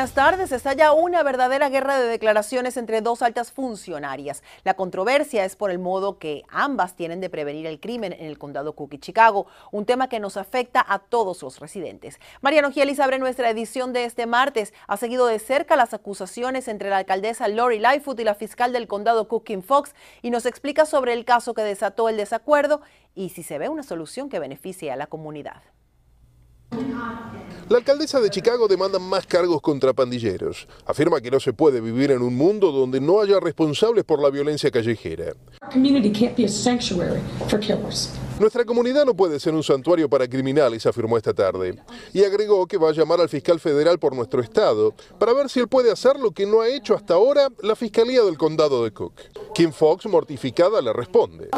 Buenas tardes. Está ya una verdadera guerra de declaraciones entre dos altas funcionarias. La controversia es por el modo que ambas tienen de prevenir el crimen en el condado Cook y Chicago, un tema que nos afecta a todos los residentes. Mariano Gielis abre nuestra edición de este martes. Ha seguido de cerca las acusaciones entre la alcaldesa Lori Lightfoot y la fiscal del condado Cook Kim Fox y nos explica sobre el caso que desató el desacuerdo y si se ve una solución que beneficie a la comunidad. La alcaldesa de Chicago demanda más cargos contra pandilleros. Afirma que no se puede vivir en un mundo donde no haya responsables por la violencia callejera. Nuestra comunidad no puede ser un santuario para criminales, afirmó esta tarde. Y agregó que va a llamar al fiscal federal por nuestro estado para ver si él puede hacer lo que no ha hecho hasta ahora la Fiscalía del Condado de Cook. Kim Fox, mortificada, le responde.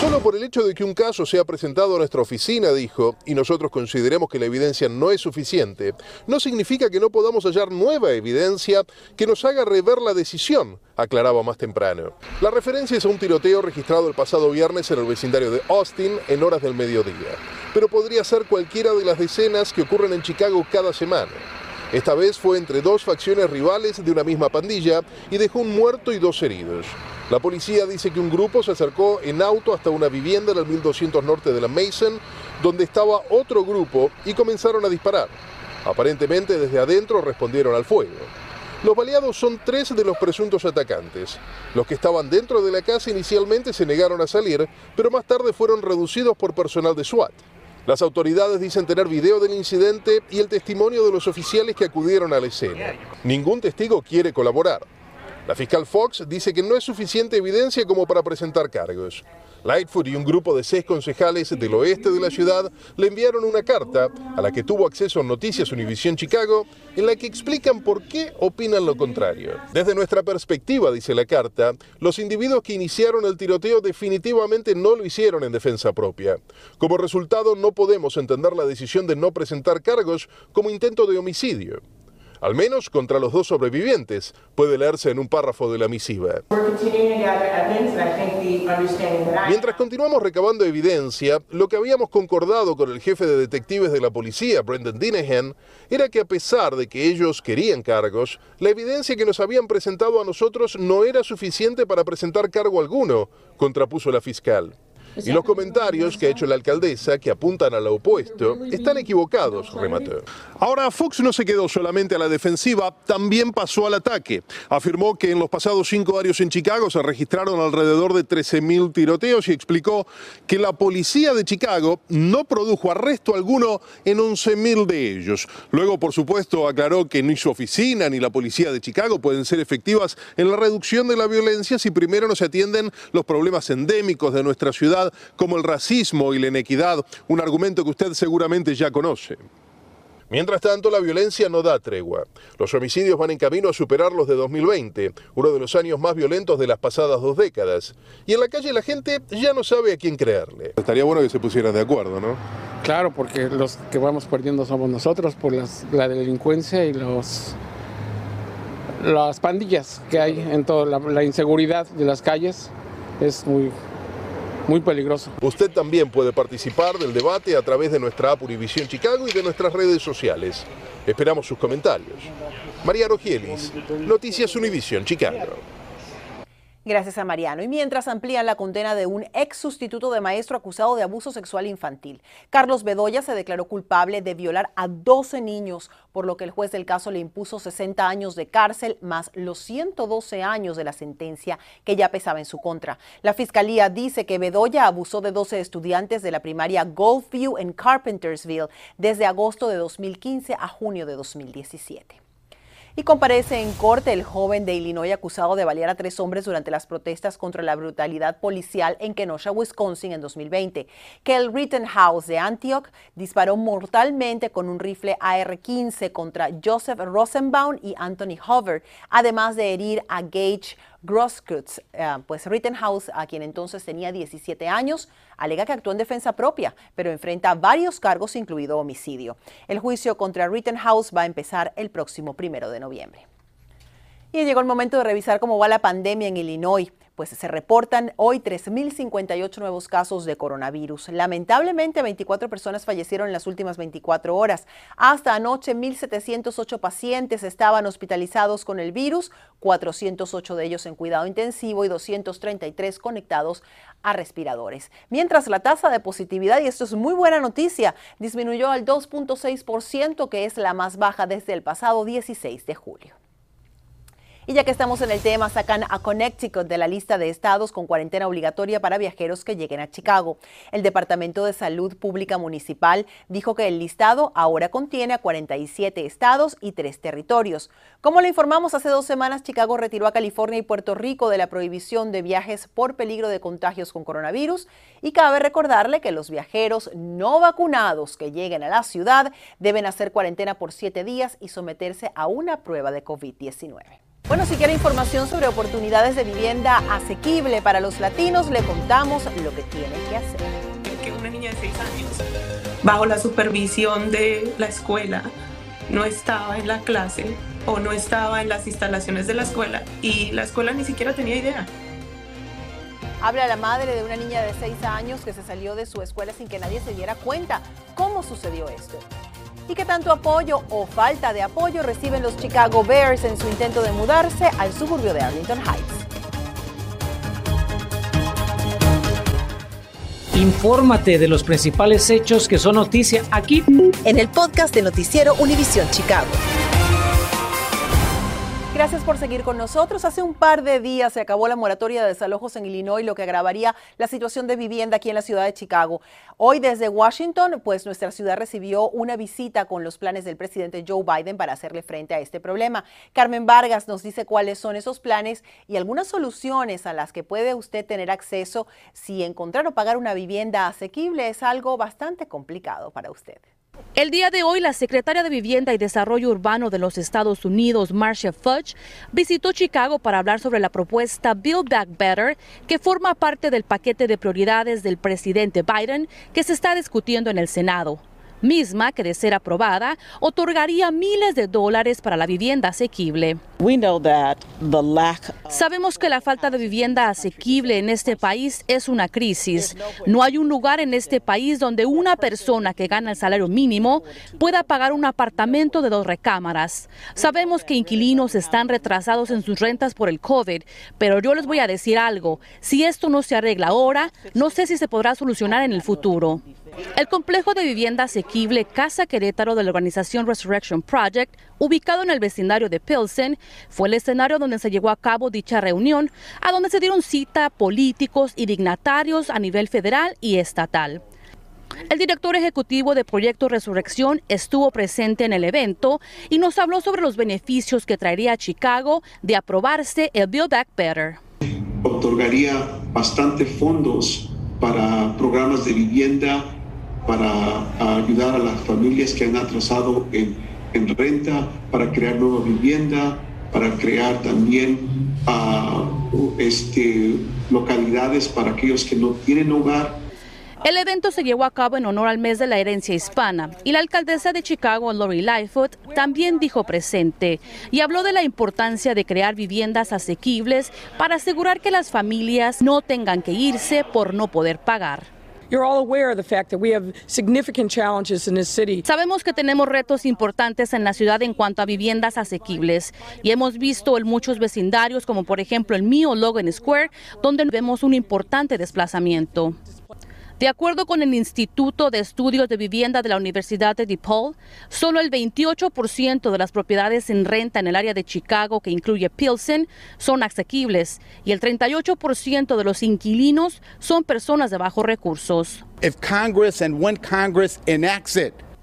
Solo por el hecho de que un caso sea presentado a nuestra oficina, dijo, y nosotros consideremos que la evidencia no es suficiente, no significa que no podamos hallar nueva evidencia que nos haga rever la decisión, aclaraba más temprano. La referencia es a un tiroteo registrado el pasado viernes en el vecindario de Austin en horas del mediodía, pero podría ser cualquiera de las decenas que ocurren en Chicago cada semana. Esta vez fue entre dos facciones rivales de una misma pandilla y dejó un muerto y dos heridos. La policía dice que un grupo se acercó en auto hasta una vivienda en el 1200 norte de la Mason, donde estaba otro grupo y comenzaron a disparar. Aparentemente desde adentro respondieron al fuego. Los baleados son tres de los presuntos atacantes. Los que estaban dentro de la casa inicialmente se negaron a salir, pero más tarde fueron reducidos por personal de SWAT. Las autoridades dicen tener video del incidente y el testimonio de los oficiales que acudieron a la escena. Ningún testigo quiere colaborar. La fiscal Fox dice que no es suficiente evidencia como para presentar cargos. Lightfoot y un grupo de seis concejales del oeste de la ciudad le enviaron una carta a la que tuvo acceso Noticias Univisión Chicago en la que explican por qué opinan lo contrario. Desde nuestra perspectiva, dice la carta, los individuos que iniciaron el tiroteo definitivamente no lo hicieron en defensa propia. Como resultado, no podemos entender la decisión de no presentar cargos como intento de homicidio al menos contra los dos sobrevivientes, puede leerse en un párrafo de la misiva. Mientras continuamos recabando evidencia, lo que habíamos concordado con el jefe de detectives de la policía, Brendan Dinahan, era que a pesar de que ellos querían cargos, la evidencia que nos habían presentado a nosotros no era suficiente para presentar cargo alguno, contrapuso la fiscal. Y los comentarios que ha hecho la alcaldesa, que apuntan a lo opuesto, están equivocados, remató. Ahora, Fox no se quedó solamente a la defensiva, también pasó al ataque. Afirmó que en los pasados cinco años en Chicago se registraron alrededor de 13.000 tiroteos y explicó que la policía de Chicago no produjo arresto alguno en 11.000 de ellos. Luego, por supuesto, aclaró que ni su oficina ni la policía de Chicago pueden ser efectivas en la reducción de la violencia si primero no se atienden los problemas endémicos de nuestra ciudad como el racismo y la inequidad, un argumento que usted seguramente ya conoce. Mientras tanto, la violencia no da tregua. Los homicidios van en camino a superar los de 2020, uno de los años más violentos de las pasadas dos décadas. Y en la calle la gente ya no sabe a quién creerle. Estaría bueno que se pusieran de acuerdo, ¿no? Claro, porque los que vamos perdiendo somos nosotros por la delincuencia y los las pandillas que hay en toda la, la inseguridad de las calles es muy muy peligroso. Usted también puede participar del debate a través de nuestra app Univisión Chicago y de nuestras redes sociales. Esperamos sus comentarios. María Rogielis, Noticias Univisión Chicago. Gracias a Mariano. Y mientras amplían la condena de un ex sustituto de maestro acusado de abuso sexual infantil, Carlos Bedoya se declaró culpable de violar a 12 niños, por lo que el juez del caso le impuso 60 años de cárcel más los 112 años de la sentencia que ya pesaba en su contra. La fiscalía dice que Bedoya abusó de 12 estudiantes de la primaria Goldview en Carpentersville desde agosto de 2015 a junio de 2017. Y comparece en corte el joven de Illinois acusado de balear a tres hombres durante las protestas contra la brutalidad policial en Kenosha, Wisconsin en 2020. Kel Rittenhouse de Antioch disparó mortalmente con un rifle AR-15 contra Joseph Rosenbaum y Anthony Hover, además de herir a Gage Grosskreutz. Eh, pues Rittenhouse, a quien entonces tenía 17 años, alega que actuó en defensa propia, pero enfrenta varios cargos, incluido homicidio. El juicio contra Rittenhouse va a empezar el próximo primero de noviembre. Y llegó el momento de revisar cómo va la pandemia en Illinois pues se reportan hoy 3.058 nuevos casos de coronavirus. Lamentablemente, 24 personas fallecieron en las últimas 24 horas. Hasta anoche, 1.708 pacientes estaban hospitalizados con el virus, 408 de ellos en cuidado intensivo y 233 conectados a respiradores. Mientras la tasa de positividad, y esto es muy buena noticia, disminuyó al 2.6%, que es la más baja desde el pasado 16 de julio. Y ya que estamos en el tema, sacan a Connecticut de la lista de estados con cuarentena obligatoria para viajeros que lleguen a Chicago. El Departamento de Salud Pública Municipal dijo que el listado ahora contiene a 47 estados y tres territorios. Como le informamos hace dos semanas, Chicago retiró a California y Puerto Rico de la prohibición de viajes por peligro de contagios con coronavirus y cabe recordarle que los viajeros no vacunados que lleguen a la ciudad deben hacer cuarentena por siete días y someterse a una prueba de COVID-19. Bueno, si quiere información sobre oportunidades de vivienda asequible para los latinos, le contamos lo que tiene que hacer. Que una niña de 6 años, bajo la supervisión de la escuela, no estaba en la clase o no estaba en las instalaciones de la escuela y la escuela ni siquiera tenía idea. Habla la madre de una niña de 6 años que se salió de su escuela sin que nadie se diera cuenta. ¿Cómo sucedió esto? Y qué tanto apoyo o falta de apoyo reciben los Chicago Bears en su intento de mudarse al suburbio de Arlington Heights. Infórmate de los principales hechos que son noticia aquí en el podcast de Noticiero Univisión Chicago. Gracias por seguir con nosotros. Hace un par de días se acabó la moratoria de desalojos en Illinois, lo que agravaría la situación de vivienda aquí en la ciudad de Chicago. Hoy desde Washington, pues nuestra ciudad recibió una visita con los planes del presidente Joe Biden para hacerle frente a este problema. Carmen Vargas nos dice cuáles son esos planes y algunas soluciones a las que puede usted tener acceso si encontrar o pagar una vivienda asequible es algo bastante complicado para usted. El día de hoy, la secretaria de Vivienda y Desarrollo Urbano de los Estados Unidos, Marcia Fudge, visitó Chicago para hablar sobre la propuesta Build Back Better, que forma parte del paquete de prioridades del presidente Biden que se está discutiendo en el Senado misma que de ser aprobada otorgaría miles de dólares para la vivienda asequible. Sabemos que la falta de vivienda asequible en este país es una crisis. No hay un lugar en este país donde una persona que gana el salario mínimo pueda pagar un apartamento de dos recámaras. Sabemos que inquilinos están retrasados en sus rentas por el COVID, pero yo les voy a decir algo. Si esto no se arregla ahora, no sé si se podrá solucionar en el futuro. El complejo de vivienda asequible Casa Querétaro de la organización Resurrection Project, ubicado en el vecindario de Pilsen, fue el escenario donde se llevó a cabo dicha reunión, a donde se dieron cita políticos y dignatarios a nivel federal y estatal. El director ejecutivo de Proyecto Resurrección estuvo presente en el evento y nos habló sobre los beneficios que traería a Chicago de aprobarse el Build Back Better. Otorgaría bastante fondos para programas de vivienda para ayudar a las familias que han atrasado en, renta, para crear nueva vivienda, para crear también uh, este, localidades para aquellos que no tienen hogar. El evento se llevó a cabo en honor al mes de la herencia hispana y la alcaldesa de Chicago, Lori Lightfoot, también dijo presente y habló de la importancia de crear viviendas asequibles para asegurar que las familias no tengan que irse por no poder pagar. Sabemos que tenemos retos importantes en la ciudad en cuanto a viviendas asequibles y hemos visto en muchos vecindarios, como por ejemplo el mío, Logan Square, donde vemos un importante desplazamiento. De acuerdo con el Instituto de Estudios de Vivienda de la Universidad de DePaul, solo el 28% de las propiedades en renta en el área de Chicago, que incluye Pilsen, son asequibles y el 38% de los inquilinos son personas de bajos recursos.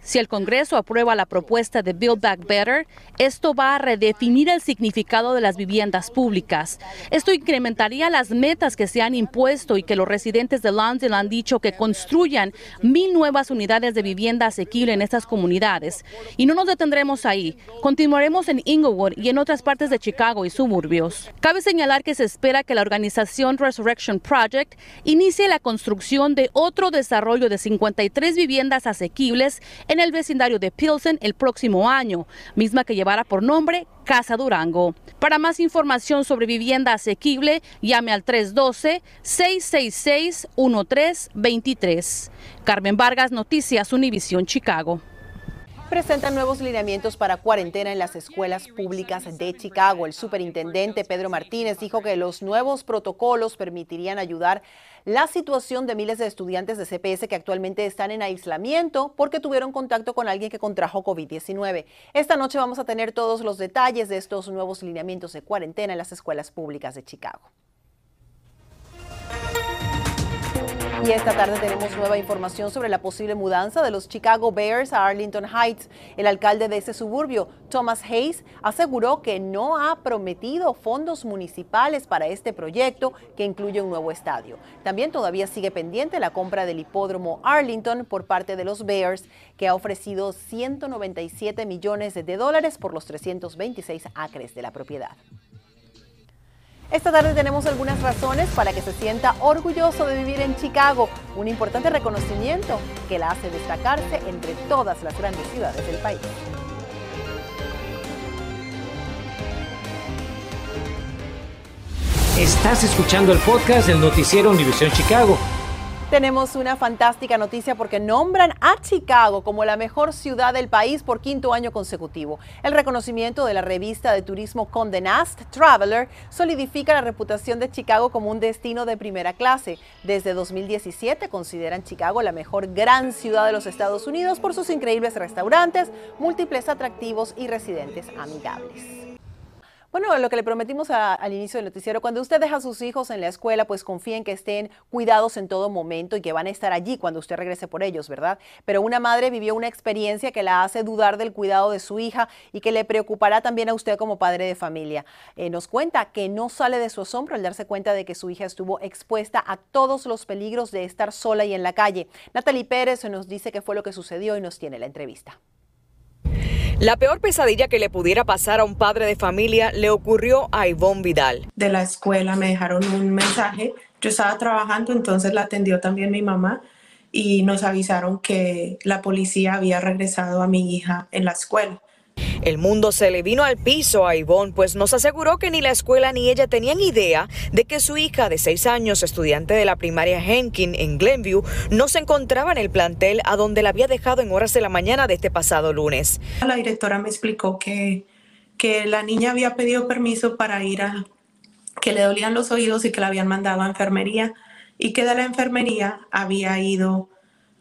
Si el Congreso aprueba la propuesta de Build Back Better, esto va a redefinir el significado de las viviendas públicas. Esto incrementaría las metas que se han impuesto y que los residentes de Lonsdale han dicho que construyan mil nuevas unidades de vivienda asequible en estas comunidades. Y no nos detendremos ahí. Continuaremos en Inglewood y en otras partes de Chicago y suburbios. Cabe señalar que se espera que la organización Resurrection Project inicie la construcción de otro desarrollo de 53 viviendas asequibles en el vecindario de Pilsen el próximo año, misma que llevará por nombre Casa Durango. Para más información sobre vivienda asequible, llame al 312-666-1323. Carmen Vargas, Noticias Univisión Chicago presentan nuevos lineamientos para cuarentena en las escuelas públicas de Chicago. El superintendente Pedro Martínez dijo que los nuevos protocolos permitirían ayudar la situación de miles de estudiantes de CPS que actualmente están en aislamiento porque tuvieron contacto con alguien que contrajo COVID-19. Esta noche vamos a tener todos los detalles de estos nuevos lineamientos de cuarentena en las escuelas públicas de Chicago. Y esta tarde tenemos nueva información sobre la posible mudanza de los Chicago Bears a Arlington Heights. El alcalde de ese suburbio, Thomas Hayes, aseguró que no ha prometido fondos municipales para este proyecto que incluye un nuevo estadio. También todavía sigue pendiente la compra del hipódromo Arlington por parte de los Bears, que ha ofrecido 197 millones de dólares por los 326 acres de la propiedad. Esta tarde tenemos algunas razones para que se sienta orgulloso de vivir en Chicago, un importante reconocimiento que la hace destacarse entre todas las grandes ciudades del país. Estás escuchando el podcast del noticiero Univisión Chicago. Tenemos una fantástica noticia porque nombran a Chicago como la mejor ciudad del país por quinto año consecutivo. El reconocimiento de la revista de turismo Condé Nast Traveler solidifica la reputación de Chicago como un destino de primera clase. Desde 2017 consideran Chicago la mejor gran ciudad de los Estados Unidos por sus increíbles restaurantes, múltiples atractivos y residentes amigables. Bueno, lo que le prometimos al inicio del noticiero, cuando usted deja a sus hijos en la escuela, pues confíen que estén cuidados en todo momento y que van a estar allí cuando usted regrese por ellos, ¿verdad? Pero una madre vivió una experiencia que la hace dudar del cuidado de su hija y que le preocupará también a usted como padre de familia. Eh, nos cuenta que no sale de su asombro al darse cuenta de que su hija estuvo expuesta a todos los peligros de estar sola y en la calle. Natalie Pérez nos dice qué fue lo que sucedió y nos tiene la entrevista. La peor pesadilla que le pudiera pasar a un padre de familia le ocurrió a Ivonne Vidal. De la escuela me dejaron un mensaje. Yo estaba trabajando, entonces la atendió también mi mamá y nos avisaron que la policía había regresado a mi hija en la escuela. El mundo se le vino al piso a Ivonne, pues nos aseguró que ni la escuela ni ella tenían idea de que su hija de seis años, estudiante de la primaria Henkin en Glenview, no se encontraba en el plantel a donde la había dejado en horas de la mañana de este pasado lunes. La directora me explicó que, que la niña había pedido permiso para ir a que le dolían los oídos y que la habían mandado a enfermería y que de la enfermería había ido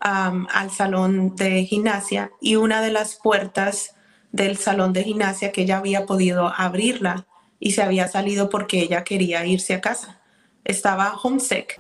al salón de gimnasia y una de las puertas del salón de gimnasia que ella había podido abrirla y se había salido porque ella quería irse a casa. Estaba homesick.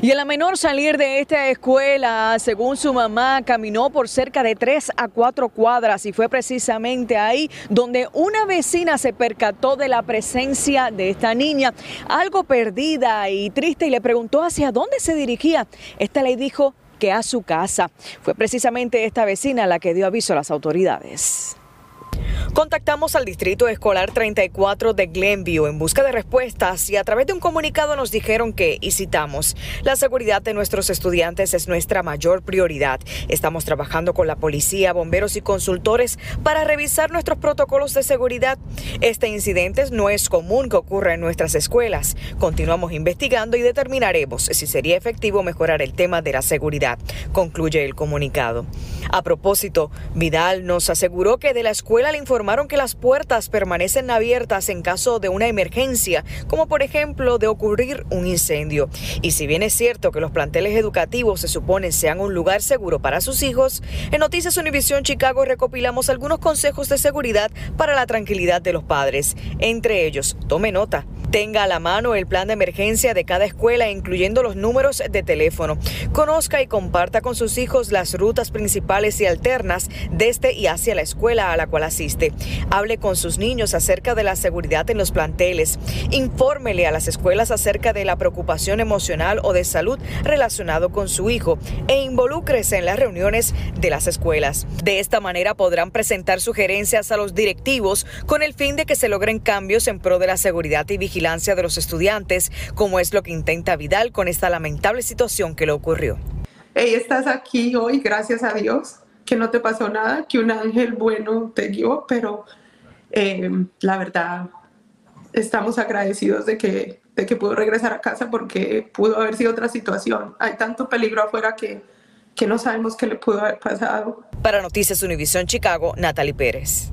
Y el la menor salir de esta escuela, según su mamá, caminó por cerca de tres a cuatro cuadras y fue precisamente ahí donde una vecina se percató de la presencia de esta niña, algo perdida y triste, y le preguntó hacia dónde se dirigía. Esta le dijo que a su casa. Fue precisamente esta vecina la que dio aviso a las autoridades. Contactamos al Distrito Escolar 34 de Glenview en busca de respuestas y a través de un comunicado nos dijeron que, y citamos, la seguridad de nuestros estudiantes es nuestra mayor prioridad. Estamos trabajando con la policía, bomberos y consultores para revisar nuestros protocolos de seguridad. Este incidente no es común que ocurra en nuestras escuelas. Continuamos investigando y determinaremos si sería efectivo mejorar el tema de la seguridad, concluye el comunicado. A propósito, Vidal nos aseguró que de la escuela le informaron que las puertas permanecen abiertas en caso de una emergencia, como por ejemplo de ocurrir un incendio. Y si bien es cierto que los planteles educativos se supone sean un lugar seguro para sus hijos, en Noticias Univisión Chicago recopilamos algunos consejos de seguridad para la tranquilidad de los padres. Entre ellos, tome nota, Tenga a la mano el plan de emergencia de cada escuela, incluyendo los números de teléfono. Conozca y comparta con sus hijos las rutas principales y alternas desde y hacia la escuela a la cual asiste. Hable con sus niños acerca de la seguridad en los planteles. Infórmele a las escuelas acerca de la preocupación emocional o de salud relacionado con su hijo e involúcrese en las reuniones de las escuelas. De esta manera podrán presentar sugerencias a los directivos con el fin de que se logren cambios en pro de la seguridad y vigilancia de los estudiantes, como es lo que intenta Vidal con esta lamentable situación que le ocurrió. Hey, estás aquí hoy, gracias a Dios, que no te pasó nada, que un ángel bueno te guió, pero eh, la verdad estamos agradecidos de que, de que pudo regresar a casa porque pudo haber sido otra situación. Hay tanto peligro afuera que, que no sabemos qué le pudo haber pasado. Para Noticias Univisión Chicago, Natalie Pérez.